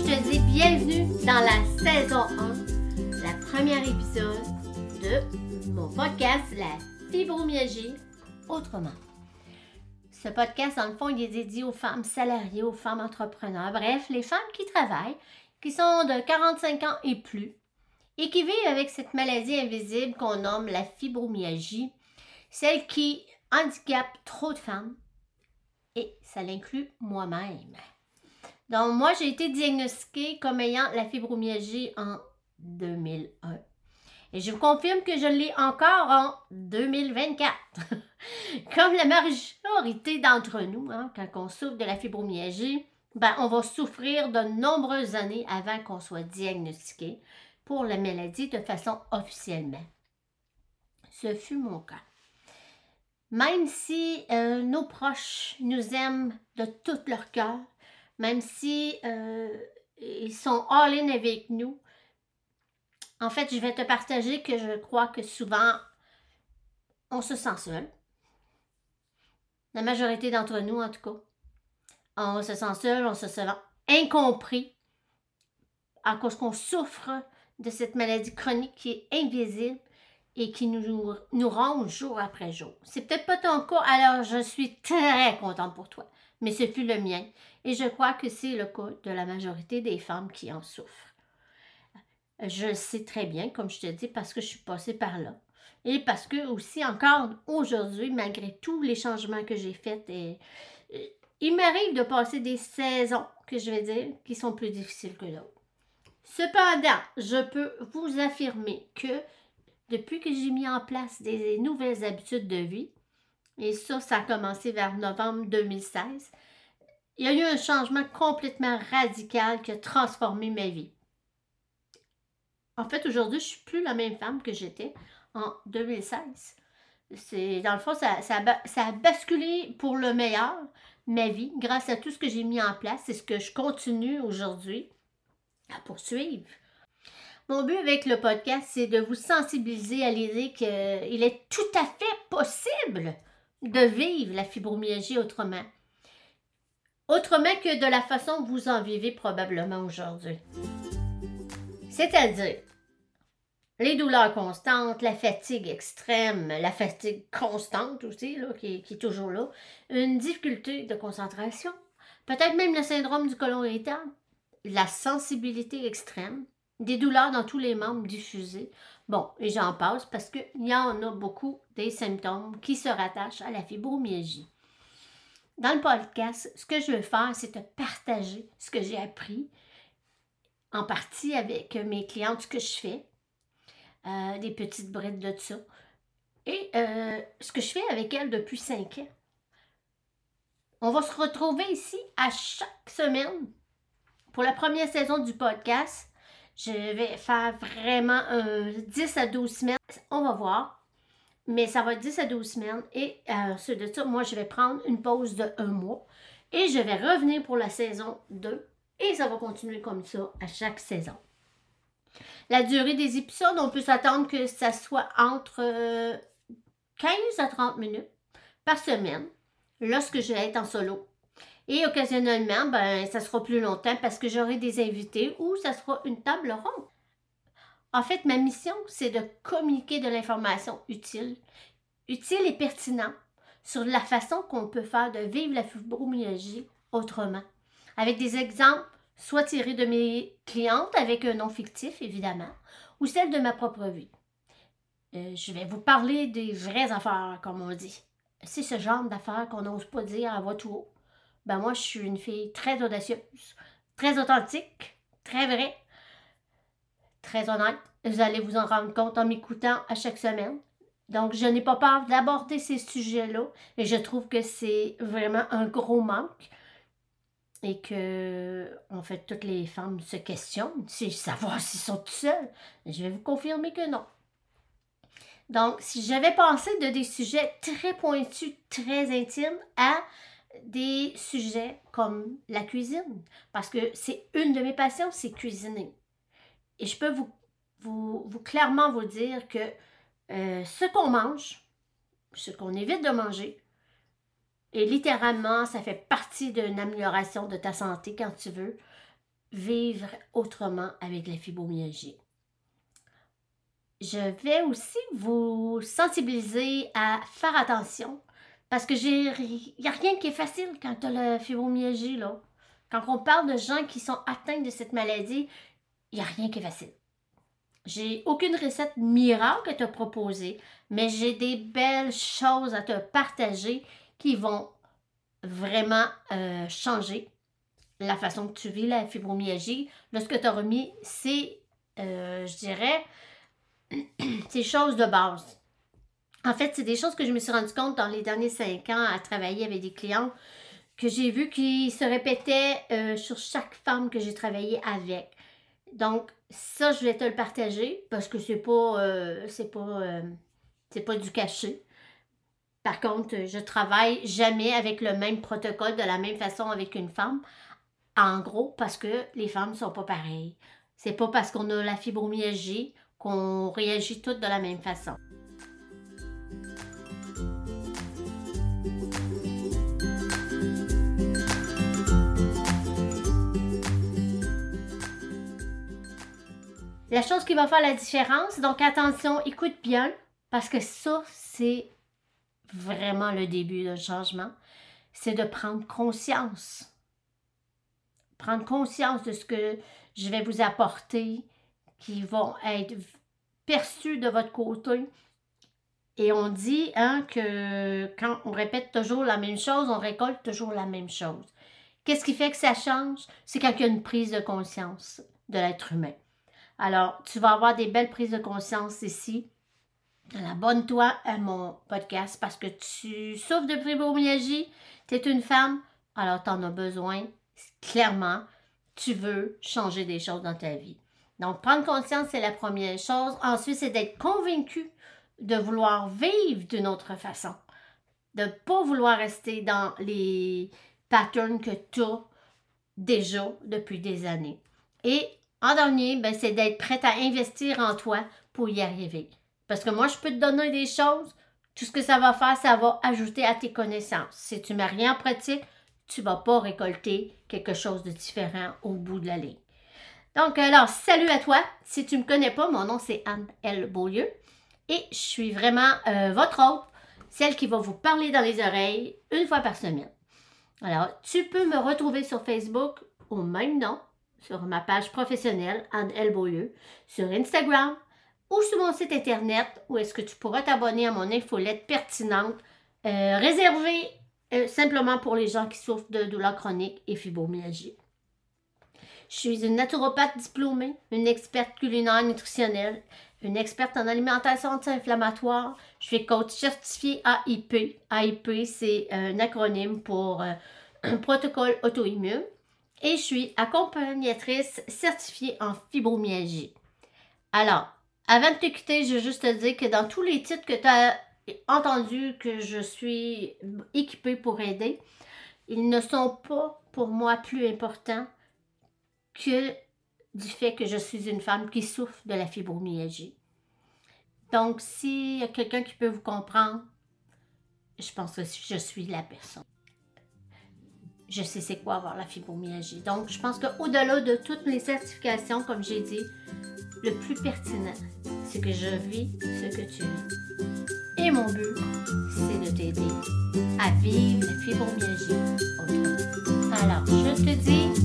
je te dis bienvenue dans la saison 1, la première épisode de mon podcast La fibromyalgie autrement. Ce podcast, dans le fond, il est dédié aux femmes salariées, aux femmes entrepreneurs, bref, les femmes qui travaillent, qui sont de 45 ans et plus, et qui vivent avec cette maladie invisible qu'on nomme la fibromyalgie, celle qui handicape trop de femmes, et ça l'inclut moi-même. Donc, moi, j'ai été diagnostiquée comme ayant la fibromyalgie en 2001. Et je vous confirme que je l'ai encore en 2024. comme la majorité d'entre nous, hein, quand on souffre de la fibromyalgie, ben, on va souffrir de nombreuses années avant qu'on soit diagnostiqué pour la maladie de façon officiellement. Ce fut mon cas. Même si euh, nos proches nous aiment de tout leur cœur, même si euh, ils sont all-in avec nous, en fait, je vais te partager que je crois que souvent, on se sent seul. La majorité d'entre nous, en tout cas. On se sent seul, on se sent incompris à cause qu'on souffre de cette maladie chronique qui est invisible et qui nous, nous jour après jour. C'est peut-être pas ton cas, alors je suis très contente pour toi, mais ce fut le mien et je crois que c'est le cas de la majorité des femmes qui en souffrent. Je le sais très bien, comme je te dis, parce que je suis passée par là. Et parce que aussi, encore aujourd'hui, malgré tous les changements que j'ai faits, et, il m'arrive de passer des saisons, que je vais dire, qui sont plus difficiles que d'autres. Cependant, je peux vous affirmer que depuis que j'ai mis en place des nouvelles habitudes de vie, et ça, ça a commencé vers novembre 2016, il y a eu un changement complètement radical qui a transformé ma vie. En fait, aujourd'hui, je ne suis plus la même femme que j'étais en 2016. C'est, dans le fond, ça, ça, a basculé pour le meilleur, ma vie, grâce à tout ce que j'ai mis en place. C'est ce que je continue aujourd'hui à poursuivre. Mon but avec le podcast, c'est de vous sensibiliser à l'idée qu'il est tout à fait possible de vivre la fibromyalgie autrement. Autrement que de la façon que vous en vivez probablement aujourd'hui. C'est-à-dire les douleurs constantes, la fatigue extrême, la fatigue constante aussi, là, qui, est toujours là, une difficulté de concentration, peut-être même le syndrome du côlon irritable, la sensibilité extrême, des douleurs dans tous les membres diffusés. Bon, et j'en passe parce qu'il y en a beaucoup des symptômes qui se rattachent à la fibromyalgie. Dans le podcast, ce que je veux faire, c'est te partager ce que j'ai appris, en partie avec mes clientes, ce que je fais, euh, des petites brides de ça, et euh, ce que je fais avec elles depuis cinq ans. On va se retrouver ici à chaque semaine pour la première saison du podcast. Je vais faire vraiment 10 à 12 semaines. On va voir. Mais ça va être 10 à 12 semaines. Et euh, de ça, moi, je vais prendre une pause de un mois. Et je vais revenir pour la saison 2. Et ça va continuer comme ça à chaque saison. La durée des épisodes, on peut s'attendre que ça soit entre 15 euh, à 30 minutes par semaine lorsque je vais être en solo. Et occasionnellement, ben, ça sera plus longtemps parce que j'aurai des invités ou ça sera une table ronde. En fait, ma mission, c'est de communiquer de l'information utile, utile et pertinente sur la façon qu'on peut faire de vivre la fibromyalgie autrement, avec des exemples soit tirés de mes clientes avec un nom fictif, évidemment, ou celle de ma propre vie. Euh, je vais vous parler des vraies affaires, comme on dit. C'est ce genre d'affaires qu'on n'ose pas dire à voix tout haut ben moi, je suis une fille très audacieuse, très authentique, très vraie, très honnête. Vous allez vous en rendre compte en m'écoutant à chaque semaine. Donc, je n'ai pas peur d'aborder ces sujets-là et je trouve que c'est vraiment un gros manque et que, en fait, toutes les femmes se questionnent, si savoir s'ils sont tout seuls. Je vais vous confirmer que non. Donc, si j'avais pensé de des sujets très pointus, très intimes à des sujets comme la cuisine, parce que c'est une de mes passions, c'est cuisiner. Et je peux vous, vous, clairement vous dire que euh, ce qu'on mange, ce qu'on évite de manger, et littéralement, ça fait partie d'une amélioration de ta santé quand tu veux. vivre autrement avec la fibromyalgie. Je vais aussi vous sensibiliser à faire attention parce que il n'y a rien qui est facile quand tu as la fibromyalgie. Là. Quand on parle de gens qui sont atteints de cette maladie, il n'y a rien qui est facile. J'ai aucune recette miracle à te proposer, mais j'ai des belles choses à te partager qui vont vraiment euh, changer la façon que tu vis la fibromyalgie. Lorsque tu as remis, c'est, euh, je dirais, ces choses de base. En fait, c'est des choses que je me suis rendu compte dans les derniers cinq ans à travailler avec des clients que j'ai vu qui se répétaient euh, sur chaque femme que j'ai travaillé avec. Donc, ça, je vais te le partager parce que c'est pas, euh, c'est pas, euh, c'est pas du cachet. Par contre, je travaille jamais avec le même protocole de la même façon avec une femme. En gros, parce que les femmes sont pas pareilles. C'est pas parce qu'on a la fibromyalgie qu'on réagit toutes de la même façon. La chose qui va faire la différence, donc attention, écoute bien, parce que ça, c'est vraiment le début d'un changement, c'est de prendre conscience. Prendre conscience de ce que je vais vous apporter, qui vont être perçus de votre côté. Et on dit hein, que quand on répète toujours la même chose, on récolte toujours la même chose. Qu'est-ce qui fait que ça change? C'est quand il y a une prise de conscience de l'être humain. Alors, tu vas avoir des belles prises de conscience ici. Abonne-toi à mon podcast parce que tu souffres de fibromyalgie, tu es une femme, alors tu en as besoin. Clairement, tu veux changer des choses dans ta vie. Donc, prendre conscience, c'est la première chose. Ensuite, c'est d'être convaincu de vouloir vivre d'une autre façon. De ne pas vouloir rester dans les patterns que tu as déjà depuis des années. Et en dernier, ben, c'est d'être prête à investir en toi pour y arriver. Parce que moi, je peux te donner des choses. Tout ce que ça va faire, ça va ajouter à tes connaissances. Si tu ne rien en pratique, tu ne vas pas récolter quelque chose de différent au bout de la ligne. Donc, alors, salut à toi. Si tu ne me connais pas, mon nom c'est Anne L. Beaulieu et je suis vraiment euh, votre hôte, celle qui va vous parler dans les oreilles une fois par semaine. Alors, tu peux me retrouver sur Facebook au même nom, sur ma page professionnelle, Anne. Beaulieu, sur Instagram ou sur mon site internet où est-ce que tu pourras t'abonner à mon infolette pertinente euh, réservée euh, simplement pour les gens qui souffrent de douleurs chroniques et fibromyalgie. Je suis une naturopathe diplômée, une experte culinaire nutritionnelle, une experte en alimentation anti-inflammatoire. Je suis coach certifié AIP. AIP, c'est un acronyme pour euh, un protocole auto-immune et je suis accompagnatrice certifiée en fibromyalgie. Alors, avant de te quitter, je veux juste te dire que dans tous les titres que tu as entendus que je suis équipée pour aider, ils ne sont pas pour moi plus importants que du fait que je suis une femme qui souffre de la fibromyalgie. Donc, s'il y a quelqu'un qui peut vous comprendre, je pense que je suis la personne je sais c'est quoi avoir la fibromyalgie. Donc, je pense qu'au-delà de toutes les certifications, comme j'ai dit, le plus pertinent, c'est que je vis ce que tu vis. Et mon but, c'est de t'aider à vivre la fibromyalgie autrement. Alors, je te dis